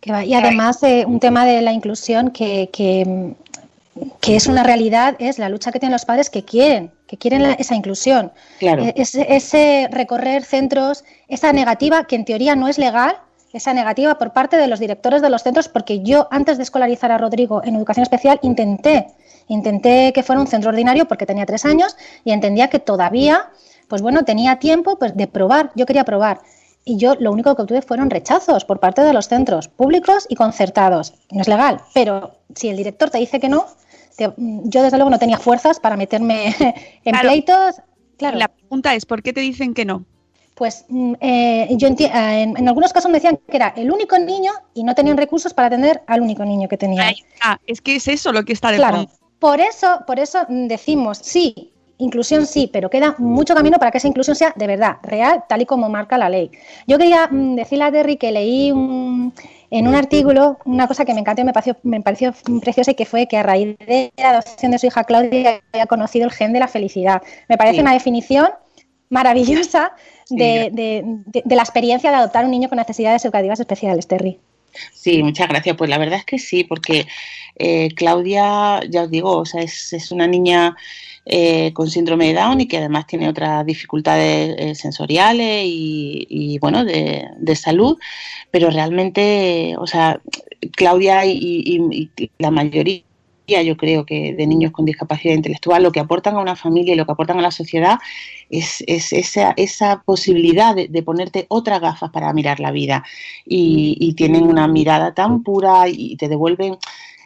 y además eh, un tema de la inclusión que, que que es una realidad, es la lucha que tienen los padres que quieren, que quieren esa inclusión. Claro. E-, ese, recorrer centros, esa negativa que en teoría no es legal, esa negativa por parte de los directores de los centros, porque yo antes de escolarizar a Rodrigo en educación especial intenté, intenté que fuera un centro ordinario porque tenía tres años y entendía que todavía, pues bueno, tenía tiempo pues, de probar, yo quería probar. Y yo lo único que obtuve fueron rechazos por parte de los centros públicos y concertados. No es legal, pero si el director te dice que no, yo desde luego no tenía fuerzas para meterme en pleitos. Claro. La pregunta es, ¿por qué te dicen que no? Pues mm, eh, yo eh, en, en, algunos casos me decían que era el único niño y no tenían recursos para atender al único niño que tenía. Ah, es que es eso lo que está de claro. Por eso, por eso decimos, sí, inclusión sí, pero queda mucho camino para que esa inclusión sea de verdad, real, tal y como marca la ley. Yo quería mm, decirle a Terry que leí un, en un artículo una cosa que me encantó y me pareció, me pareció preciosa y que fue que a raíz de la adopción de su hija Claudia había conocido el gen de la felicidad. Me parece una definición maravillosa de, la experiencia de adoptar un niño con necesidades educativas especiales, Terry. Sí, muchas gracias. Pues la verdad es que sí, porque eh, Claudia, ya os digo, o sea, es, es una niña eh, con síndrome de Down y que además tiene otras dificultades eh, sensoriales y, bueno, de, salud, pero realmente, o sea, Claudia y, la mayoría yo creo que de niños con discapacidad intelectual, lo que aportan a una familia y lo que aportan a la sociedad es, esa, esa, posibilidad de, ponerte otras gafas para mirar la vida. Y, tienen una mirada tan pura y te devuelven,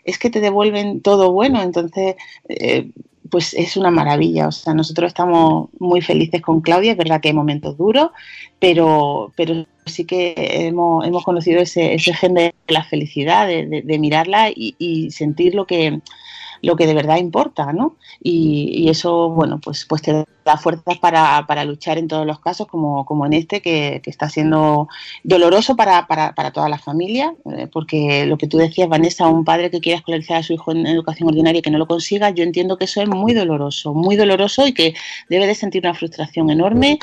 es que te devuelven todo bueno. Entonces, eh, pues es una maravilla. O sea, nosotros estamos muy felices con Claudia, es verdad que hay momentos duros, pero, pero sí que hemos, hemos conocido ese, ese gen de la felicidad, de, mirarla y, sentir lo que, lo que de verdad importa, ¿no? Y, eso, bueno, pues, pues te da fuerzas para, para luchar en todos los casos, como, como en este, que, que está siendo doloroso para, para, para toda la familia, eh, porque lo que tú decías, Vanessa, un padre que quiera escolarizar a su hijo en educación ordinaria y que no lo consiga, yo entiendo que eso es muy doloroso, muy doloroso y que debe de sentir una frustración enorme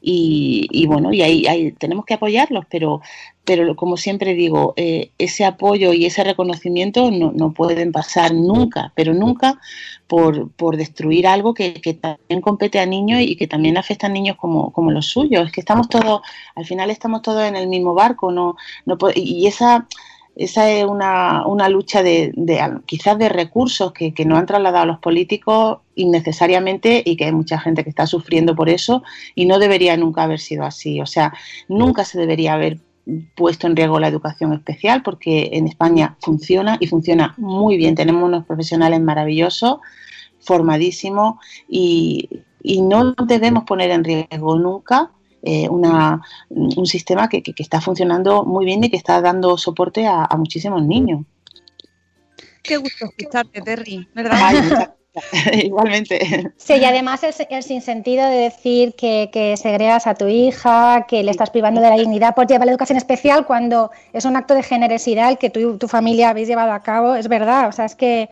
y, y bueno, y ahí, ahí tenemos que apoyarlos, pero, pero como siempre digo, eh, ese apoyo y ese reconocimiento no, no, pueden pasar nunca, pero nunca por, por destruir algo que, que, también compete a niños y que también afecta a niños como, como los suyos. Es que estamos todos, al final estamos todos en el mismo barco, no, no y esa esa es una, una lucha de, de, quizás de recursos que, que no han trasladado a los políticos innecesariamente y que hay mucha gente que está sufriendo por eso y no debería nunca haber sido así. O sea, nunca se debería haber puesto en riesgo la educación especial porque en España funciona y funciona muy bien. Tenemos unos profesionales maravillosos, formadísimos y, no debemos poner en riesgo nunca eh, un sistema que, está funcionando muy bien y que está dando soporte a, muchísimos niños. Qué gusto escucharte, Terry, ¿verdad? Igualmente. Sí, y además el, el sinsentido de decir que, que, segregas a tu hija, que le estás privando de la dignidad por llevar la educación especial cuando es un acto de generosidad que tú y tu familia habéis llevado a cabo, es verdad. O sea, es que,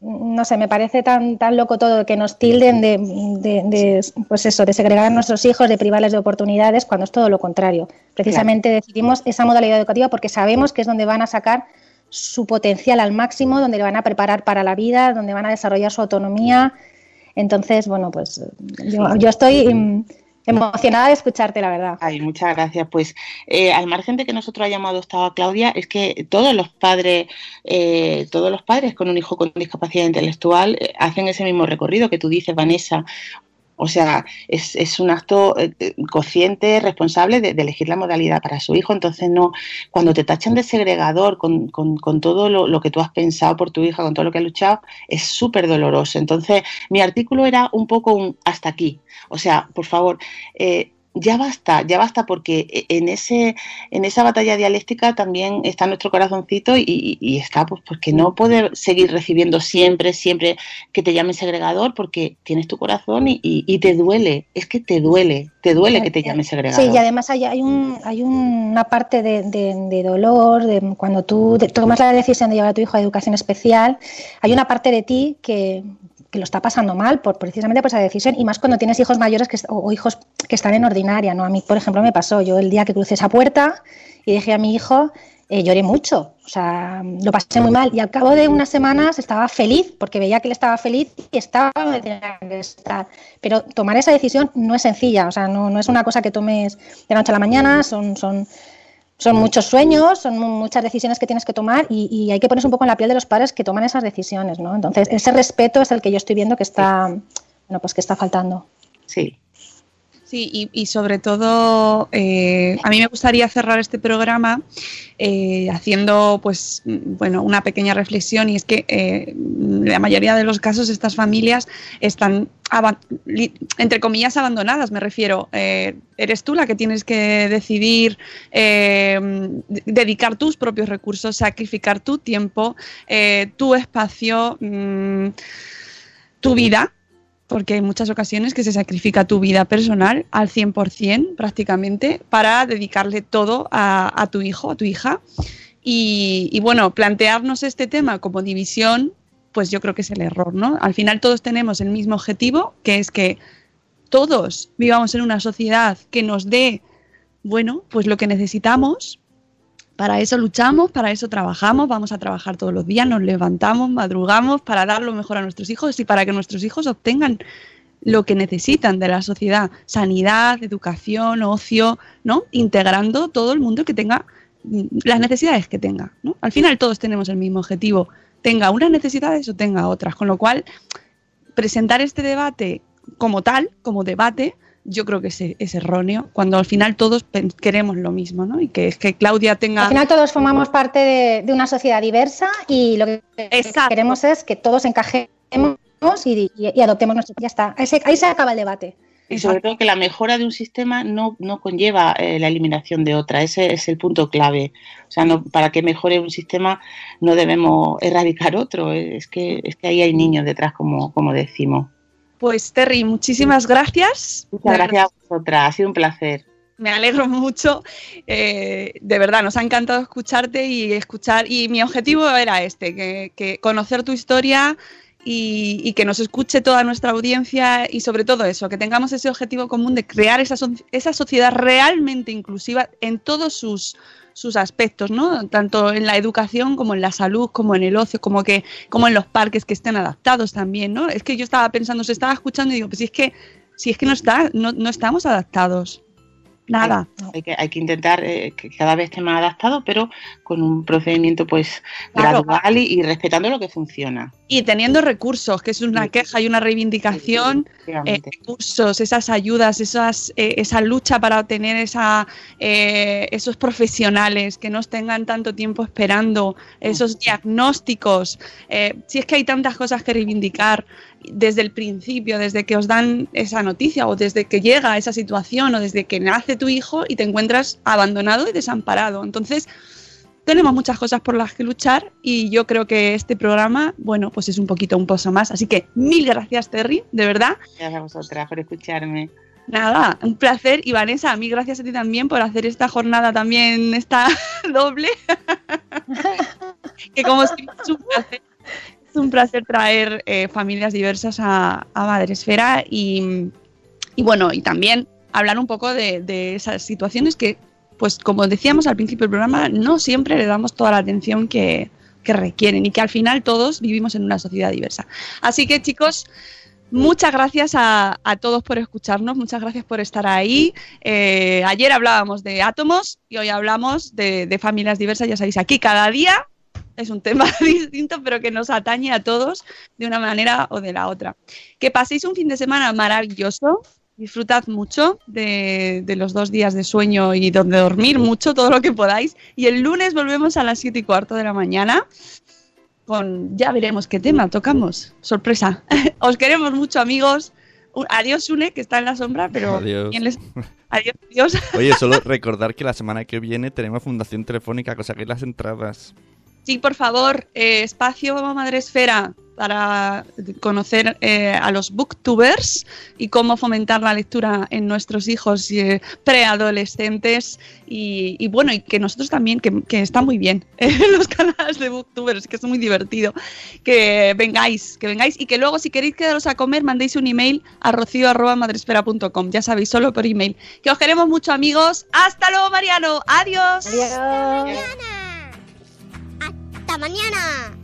no sé, me parece tan, tan loco todo que nos tilden de, de, pues eso, de segregar a nuestros hijos, de privarles de oportunidades, cuando es todo lo contrario. Precisamente decidimos esa modalidad educativa porque sabemos que es donde van a sacar su potencial al máximo, donde le van a preparar para la vida, donde van a desarrollar su autonomía. Entonces, bueno, pues yo, estoy emocionada de escucharte, la verdad. Ay, muchas gracias. Pues eh, al margen de que nosotros hayamos adoptado a Claudia, es que todos los padres, eh, todos los padres con un hijo con discapacidad intelectual eh, hacen ese mismo recorrido que tú dices, Vanessa. O sea, es, es un acto eh, eh, consciente, responsable de, elegir la modalidad para su hijo. Entonces, no, cuando te tachan de segregador con, con, con todo lo, lo, que tú has pensado por tu hija, con todo lo que has luchado, es súper doloroso. Entonces, mi artículo era un poco un hasta aquí. O sea, por favor, eh, ya basta, ya basta, porque e, en ese, en esa batalla dialéctica también está nuestro corazoncito y, está, pues, porque no puede seguir recibiendo siempre, siempre que te llamen segregador, porque tienes tu corazón y, te duele, es que te duele, te duele que te llamen segregador. Sí, y además hay, hay, un, hay una parte de, de, dolor, de cuando tú tomas la decisión de llevar a tu hijo a educación especial, hay una parte de ti que, que lo está pasando mal por precisamente por esa decisión y más cuando tienes hijos mayores que, o, hijos que están en ordinaria, ¿no? A mí, por ejemplo, me pasó, yo el día que crucé esa puerta y dejé a mi hijo, eh, lloré mucho, o sea, lo pasé muy mal y al cabo de unas semanas estaba feliz porque veía que él estaba feliz y estaba donde tenía que estar. Pero tomar esa decisión no es sencilla, o sea, no, no es una cosa que tomes de la noche a la mañana, son, son son muchos sueños, son muchas decisiones que tienes que tomar y, hay que ponerse un poco en la piel de los padres que toman esas decisiones, ¿no? Entonces, ese respeto es el que yo estoy viendo que está, bueno, pues que está faltando. Sí, Sí, y, sobre todo, eh, a mí me gustaría cerrar este programa eh, haciendo, pues, bueno, una pequeña reflexión y es que eh, la mayoría de los casos estas familias están, entre comillas, abandonadas. Me refiero, eres tú la que tienes que decidir dedicar tus propios recursos, sacrificar tu tiempo, tu espacio, mm, tu vida porque hay muchas ocasiones que se sacrifica tu vida personal al 100% prácticamente para dedicarle todo a, tu hijo, a tu hija. Y, bueno, plantearnos este tema como división, pues yo creo que es el error, ¿no? Al final todos tenemos el mismo objetivo, que es que todos vivamos en una sociedad que nos dé, bueno, pues lo que necesitamos para eso luchamos, para eso trabajamos, vamos a trabajar todos los días, nos levantamos, madrugamos para dar lo mejor a nuestros hijos y para que nuestros hijos obtengan lo que necesitan de la sociedad, sanidad, educación, ocio, ¿no? Integrando todo el mundo que tenga mm, las necesidades que tenga, ¿no? Al final todos tenemos el mismo objetivo, tenga unas necesidades o tenga otras, con lo cual presentar este debate como tal, como debate, yo creo que es, erróneo, cuando al final todos queremos lo mismo, ¿no? Y que es que Claudia tenga... Al final todos formamos parte de, una sociedad diversa y lo que queremos es que todos encajemos y, adoptemos nuestro... Ya está, ahí se, acaba el debate. Y sobre todo que la mejora de un sistema no, no conlleva eh, la eliminación de otra, ese es el punto clave. O sea, no, para que mejore un sistema no debemos erradicar otro, es que, es que ahí hay niños detrás, como, como decimos. Pues Terry, muchísimas gracias. Muchas gracias a vosotras, ha sido un placer. Me alegro mucho, eh, de verdad, nos ha encantado escucharte y escuchar, y mi objetivo era este, que, conocer tu historia y, que nos escuche toda nuestra audiencia y sobre todo eso, que tengamos ese objetivo común de crear esa, esa sociedad realmente inclusiva en todos sus, sus aspectos, ¿no? Tanto en la educación como en la salud, como en el ocio, como que, como en los parques que estén adaptados también, ¿no? Es que yo estaba pensando, se estaba escuchando y digo, pues si es que, si es que no está, no, no estamos adaptados. Nada. Hay que, hay que intentar eh, que cada vez esté más adaptado, pero con un procedimiento pues Claro. gradual y, y respetando lo que funciona. Y teniendo recursos, que es una queja y una reivindicación, eh, efectivamente. recursos, esas ayudas, esas, eh, esa lucha para obtener esa, eh, esos profesionales que no tengan tanto tiempo esperando, esos diagnósticos. eh, si es que hay tantas cosas que reivindicar desde el principio, desde que os dan esa noticia o desde que llega esa situación o desde que nace tu hijo y te encuentras abandonado y desamparado. Entonces, tenemos muchas cosas por las que luchar y yo creo que este programa, bueno, pues es un poquito un pozo más. Así que mil gracias, Terry, de verdad. Gracias a vosotras por escucharme. Nada, un placer. Y Vanessa, a mí gracias a ti también por hacer esta jornada también, esta doble. que como siempre es un placer, un placer traer eh, familias diversas a, a Madresfera y, bueno, y también hablar un poco de, esas situaciones que, pues como decíamos al principio del programa, no siempre le damos toda la atención que, requieren y que al final todos vivimos en una sociedad diversa. Así que chicos, Muchas gracias a, todos por escucharnos, muchas gracias por estar ahí. Eh, ayer hablábamos de átomos y hoy hablamos de familias diversas, ya sabéis, aquí cada día es un tema distinto, pero que nos atañe a todos de una manera o de la otra. Que paséis un fin de semana maravilloso, disfrutad mucho de, de los dos días de sueño y de dormir mucho, todo lo que podáis. Y el lunes volvemos a las 7 y cuarto de la mañana con ya veremos qué tema tocamos. Sorpresa. Os queremos mucho, amigos. Adiós, Une, que está en la sombra, pero Adiós. ¿quién les- Adiós, adiós. Oye, solo recordar que la semana que viene tenemos Fundación Telefónica, cosa que las entradas. Sí, por favor, eh, espacio Madresfera para conocer eh, a los booktubers y cómo fomentar la lectura en nuestros hijos eh, preadolescentes y, y bueno, y que nosotros también, que, que está muy bien en los canales de booktubers, que es muy divertido, que vengáis, que vengáis y que luego si queréis quedaros a comer mandéis un email a rocío.madresfera.com, ya sabéis, solo por email. Que os queremos mucho amigos. Hasta luego, Mariano. Adiós. Adiós. ¡Hasta mañana!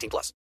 18 plus.